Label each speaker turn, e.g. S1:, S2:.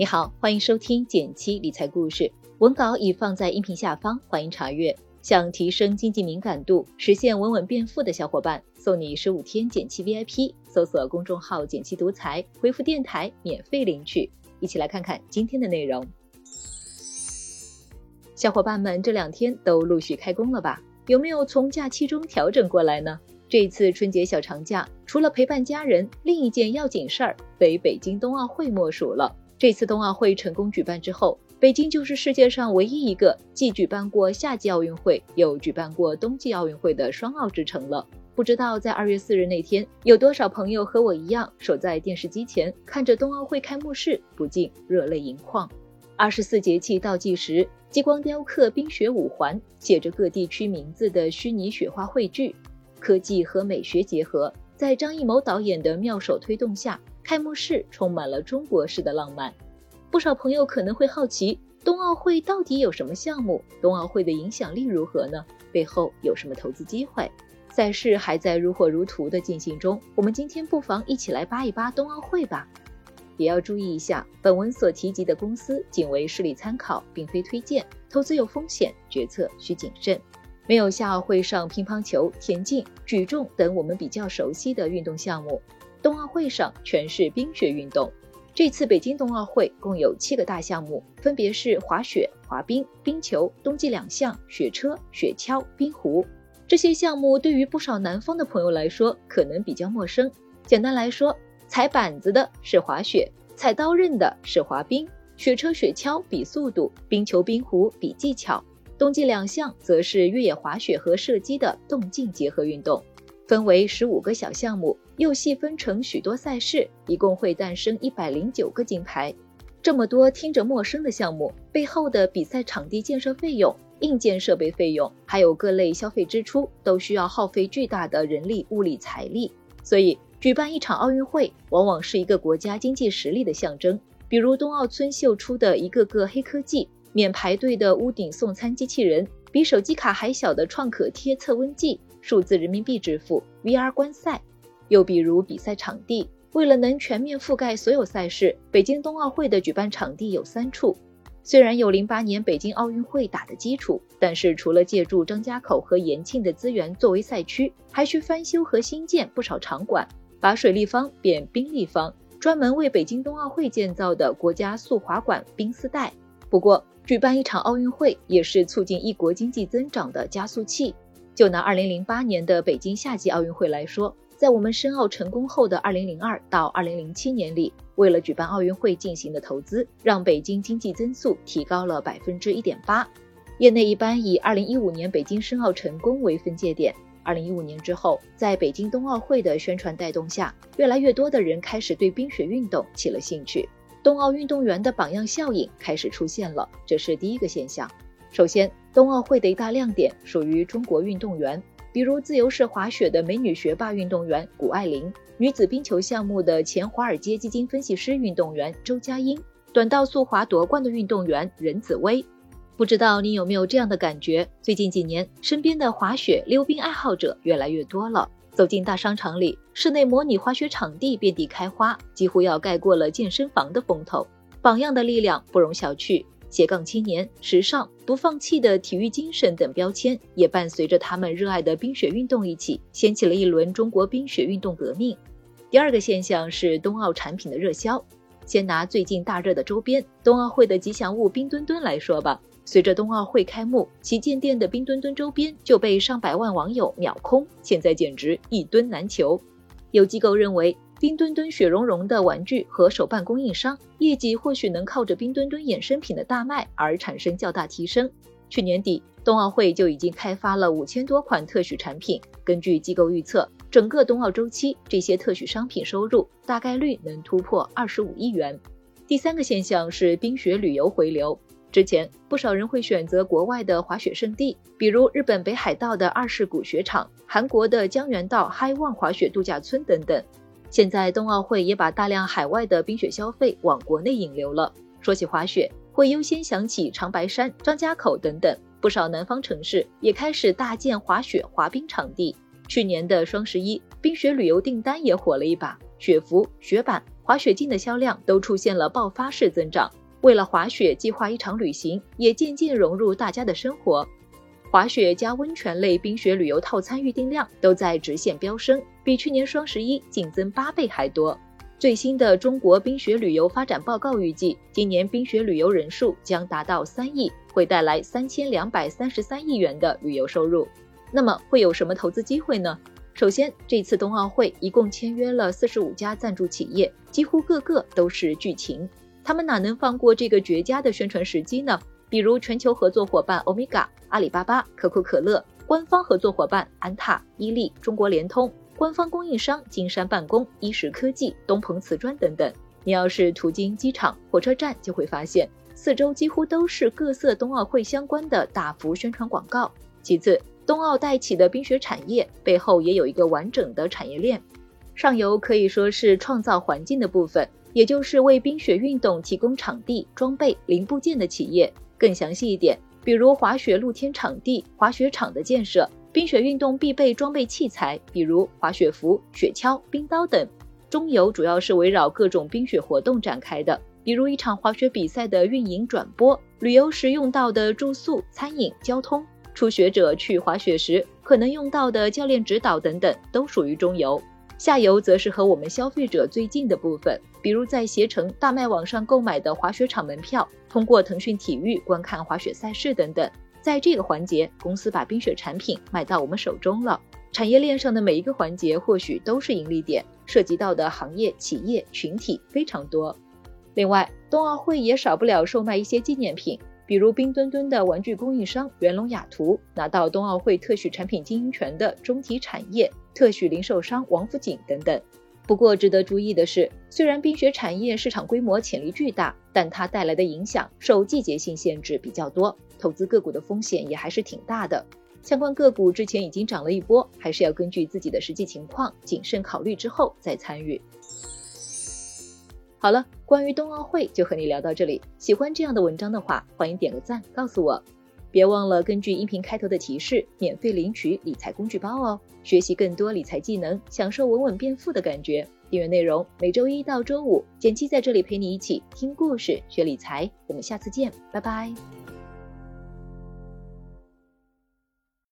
S1: 你好，欢迎收听减七理财故事，文稿已放在音频下方，欢迎查阅。想提升经济敏感度，实现稳稳变富的小伙伴，送你十五天减七 VIP，搜索公众号“减七独裁，回复“电台”免费领取。一起来看看今天的内容。小伙伴们这两天都陆续开工了吧？有没有从假期中调整过来呢？这次春节小长假，除了陪伴家人，另一件要紧事儿非北京冬奥会莫属了。这次冬奥会成功举办之后，北京就是世界上唯一一个既举办过夏季奥运会又举办过冬季奥运会的双奥之城了。不知道在二月四日那天，有多少朋友和我一样守在电视机前，看着冬奥会开幕式，不禁热泪盈眶。二十四节气倒计时，激光雕刻冰雪五环，写着各地区名字的虚拟雪花汇聚，科技和美学结合，在张艺谋导演的妙手推动下。开幕式充满了中国式的浪漫，不少朋友可能会好奇，冬奥会到底有什么项目？冬奥会的影响力如何呢？背后有什么投资机会？赛事还在如火如荼的进行中，我们今天不妨一起来扒一扒冬奥会吧。也要注意一下，本文所提及的公司仅为事例参考，并非推荐，投资有风险，决策需谨慎。没有夏奥会上乒乓球、田径、举重等我们比较熟悉的运动项目。冬奥会上全是冰雪运动。这次北京冬奥会共有七个大项目，分别是滑雪、滑冰、冰球、冬季两项、雪车、雪橇、冰壶。这些项目对于不少南方的朋友来说可能比较陌生。简单来说，踩板子的是滑雪，踩刀刃的是滑冰，雪车、雪橇比速度，冰球、冰壶比技巧。冬季两项则是越野滑雪和射击的动静结合运动。分为十五个小项目，又细分成许多赛事，一共会诞生一百零九个金牌。这么多听着陌生的项目背后的比赛场地建设费用、硬件设备费用，还有各类消费支出，都需要耗费巨大的人力、物力、财力。所以，举办一场奥运会，往往是一个国家经济实力的象征。比如冬奥村秀出的一个个黑科技，免排队的屋顶送餐机器人，比手机卡还小的创可贴测温计。数字人民币支付、VR 观赛，又比如比赛场地，为了能全面覆盖所有赛事，北京冬奥会的举办场地有三处。虽然有零八年北京奥运会打的基础，但是除了借助张家口和延庆的资源作为赛区，还需翻修和新建不少场馆，把水立方变冰立方，专门为北京冬奥会建造的国家速滑馆冰丝带。不过，举办一场奥运会也是促进一国经济增长的加速器。就拿2008年的北京夏季奥运会来说，在我们申奥成功后的2002到2007年里，为了举办奥运会进行的投资，让北京经济增速提高了百分之一点八。业内一般以2015年北京申奥成功为分界点。2015年之后，在北京冬奥会的宣传带动下，越来越多的人开始对冰雪运动起了兴趣，冬奥运动员的榜样效应开始出现了，这是第一个现象。首先，冬奥会的一大亮点属于中国运动员，比如自由式滑雪的美女学霸运动员谷爱凌，女子冰球项目的前华尔街基金分析师运动员周佳音，短道速滑夺冠的运动员任子威。不知道你有没有这样的感觉？最近几年，身边的滑雪溜冰爱好者越来越多了。走进大商场里，室内模拟滑雪场地遍地开花，几乎要盖过了健身房的风头。榜样的力量不容小觑。斜杠青年、时尚、不放弃的体育精神等标签，也伴随着他们热爱的冰雪运动一起，掀起了一轮中国冰雪运动革命。第二个现象是冬奥产品的热销。先拿最近大热的周边——冬奥会的吉祥物冰墩墩来说吧。随着冬奥会开幕，旗舰店的冰墩墩周边就被上百万网友秒空，现在简直一墩难求。有机构认为。冰墩墩、雪融融的玩具和手办供应商业绩或许能靠着冰墩墩衍生品的大卖而产生较大提升。去年底，冬奥会就已经开发了五千多款特许产品。根据机构预测，整个冬奥周期，这些特许商品收入大概率能突破二十五亿元。第三个现象是冰雪旅游回流。之前，不少人会选择国外的滑雪胜地，比如日本北海道的二世谷雪场、韩国的江原道 High One 滑雪度假村等等。现在冬奥会也把大量海外的冰雪消费往国内引流了。说起滑雪，会优先想起长白山、张家口等等。不少南方城市也开始大建滑雪、滑冰场地。去年的双十一，冰雪旅游订单也火了一把，雪服、雪板、滑雪镜的销量都出现了爆发式增长。为了滑雪，计划一场旅行也渐渐融入大家的生活。滑雪加温泉类冰雪旅游套餐预订量都在直线飙升，比去年双十一净增八倍还多。最新的中国冰雪旅游发展报告预计，今年冰雪旅游人数将达到三亿，会带来三千两百三十三亿元的旅游收入。那么会有什么投资机会呢？首先，这次冬奥会一共签约了四十五家赞助企业，几乎个个都是巨擎，他们哪能放过这个绝佳的宣传时机呢？比如全球合作伙伴欧米伽、阿里巴巴、可口可乐，官方合作伙伴安踏、伊利、中国联通，官方供应商金山办公、伊石科技、东鹏瓷砖等等。你要是途经机场、火车站，就会发现四周几乎都是各色冬奥会相关的大幅宣传广告。其次，冬奥带起的冰雪产业背后也有一个完整的产业链，上游可以说是创造环境的部分，也就是为冰雪运动提供场地、装备、零部件的企业。更详细一点，比如滑雪露天场地、滑雪场的建设、冰雪运动必备装备器材，比如滑雪服、雪橇、冰刀等。中游主要是围绕各种冰雪活动展开的，比如一场滑雪比赛的运营转播、旅游时用到的住宿、餐饮、交通。初学者去滑雪时可能用到的教练指导等等，都属于中游。下游则是和我们消费者最近的部分，比如在携程大麦网上购买的滑雪场门票，通过腾讯体育观看滑雪赛事等等。在这个环节，公司把冰雪产品卖到我们手中了。产业链上的每一个环节或许都是盈利点，涉及到的行业、企业群体非常多。另外，冬奥会也少不了售卖一些纪念品。比如冰墩墩的玩具供应商元龙雅图拿到冬奥会特许产品经营权的中体产业、特许零售商王府井等等。不过值得注意的是，虽然冰雪产业市场规模潜力巨大，但它带来的影响受季节性限制比较多，投资个股的风险也还是挺大的。相关个股之前已经涨了一波，还是要根据自己的实际情况谨慎考虑之后再参与。好了，关于冬奥会就和你聊到这里。喜欢这样的文章的话，欢迎点个赞，告诉我。别忘了根据音频开头的提示，免费领取理财工具包哦。学习更多理财技能，享受稳稳变富的感觉。订阅内容每周一到周五，简七在这里陪你一起听故事、学理财。我们下次见，拜拜。